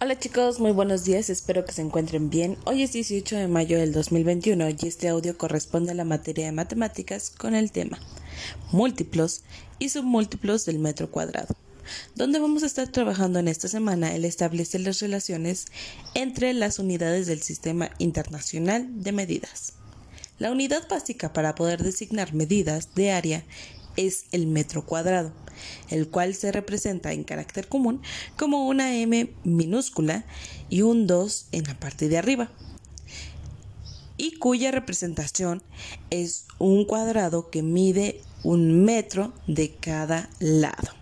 Hola chicos, muy buenos días, espero que se encuentren bien. Hoy es 18 de mayo del 2021 y este audio corresponde a la materia de matemáticas con el tema múltiplos y submúltiplos del metro cuadrado, donde vamos a estar trabajando en esta semana el establecer las relaciones entre las unidades del Sistema Internacional de Medidas. La unidad básica para poder designar medidas de área es el metro cuadrado, el cual se representa en carácter común como una M minúscula y un 2 en la parte de arriba, y cuya representación es un cuadrado que mide un metro de cada lado.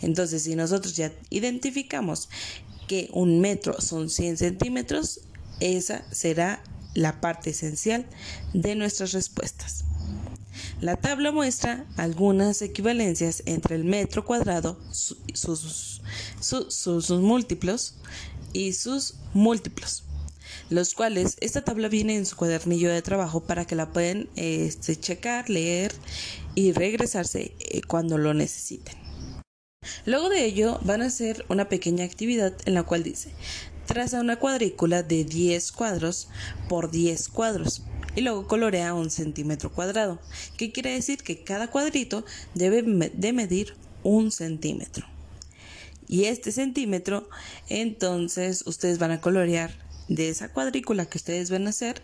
Entonces, si nosotros ya identificamos que un metro son 100 centímetros, esa será la parte esencial de nuestras respuestas. La tabla muestra algunas equivalencias entre el metro cuadrado, sus, múltiplos y sus múltiplos los cuales esta tabla viene en su cuadernillo de trabajo para que la pueden este, checar, leer y regresarse eh, cuando lo necesiten. Luego de ello van a hacer una pequeña actividad en la cual dice traza una cuadrícula de 10 cuadros por 10 cuadros y luego colorea un centímetro cuadrado, que quiere decir que cada cuadrito debe de medir un centímetro. Y este centímetro, entonces ustedes van a colorear de esa cuadrícula que ustedes van a hacer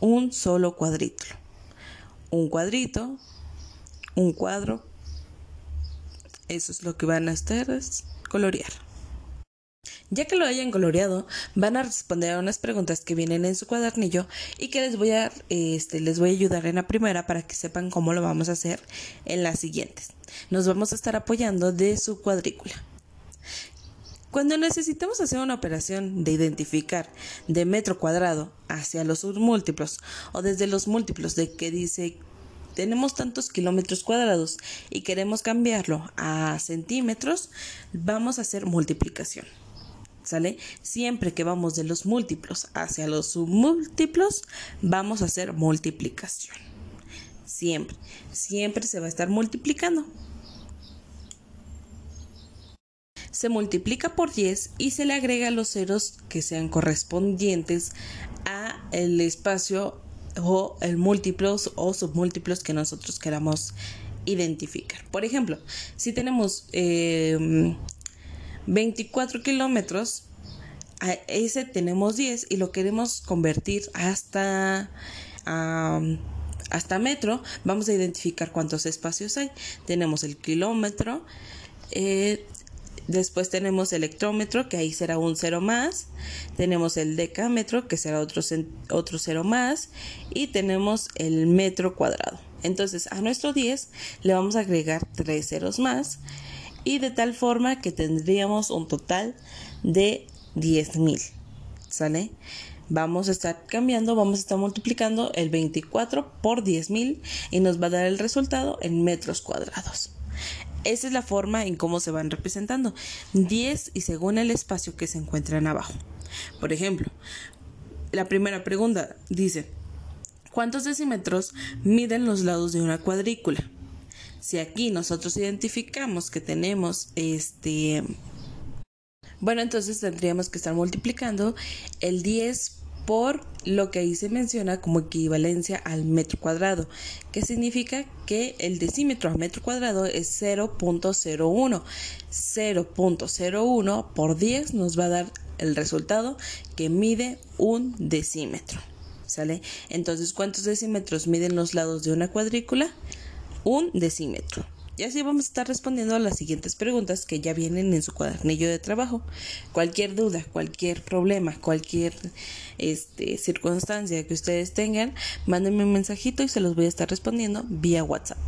un solo cuadrito. Un cuadrito, un cuadro. Eso es lo que van a ustedes colorear. Ya que lo hayan coloreado, van a responder a unas preguntas que vienen en su cuadernillo y que les voy a, este, les voy a ayudar en la primera para que sepan cómo lo vamos a hacer en las siguientes. Nos vamos a estar apoyando de su cuadrícula. Cuando necesitamos hacer una operación de identificar de metro cuadrado hacia los múltiplos o desde los múltiplos de que dice tenemos tantos kilómetros cuadrados y queremos cambiarlo a centímetros, vamos a hacer multiplicación. ¿Sale? Siempre que vamos de los múltiplos hacia los submúltiplos, vamos a hacer multiplicación. Siempre, siempre se va a estar multiplicando. Se multiplica por 10 y se le agrega los ceros que sean correspondientes a el espacio o el múltiplos o submúltiplos que nosotros queramos identificar. Por ejemplo, si tenemos eh, 24 kilómetros, a ese tenemos 10 y lo queremos convertir hasta, hasta metro, vamos a identificar cuántos espacios hay. Tenemos el kilómetro, eh, después tenemos el hectómetro, que ahí será un cero más, tenemos el decámetro, que será otro, otro cero más, y tenemos el metro cuadrado. Entonces a nuestro 10 le vamos a agregar tres ceros más y de tal forma que tendríamos un total de 10.000. ¿Sale? Vamos a estar cambiando, vamos a estar multiplicando el 24 por 10.000 y nos va a dar el resultado en metros cuadrados. Esa es la forma en cómo se van representando. 10 y según el espacio que se encuentran abajo. Por ejemplo, la primera pregunta dice, ¿cuántos decímetros miden los lados de una cuadrícula? Si aquí nosotros identificamos que tenemos este... Bueno, entonces tendríamos que estar multiplicando el 10 por lo que ahí se menciona como equivalencia al metro cuadrado, que significa que el decímetro a metro cuadrado es 0.01. 0.01 por 10 nos va a dar el resultado que mide un decímetro. ¿Sale? Entonces, ¿cuántos decímetros miden los lados de una cuadrícula? Un decímetro. Y así vamos a estar respondiendo a las siguientes preguntas que ya vienen en su cuadernillo de trabajo. Cualquier duda, cualquier problema, cualquier este, circunstancia que ustedes tengan, mándenme un mensajito y se los voy a estar respondiendo vía WhatsApp.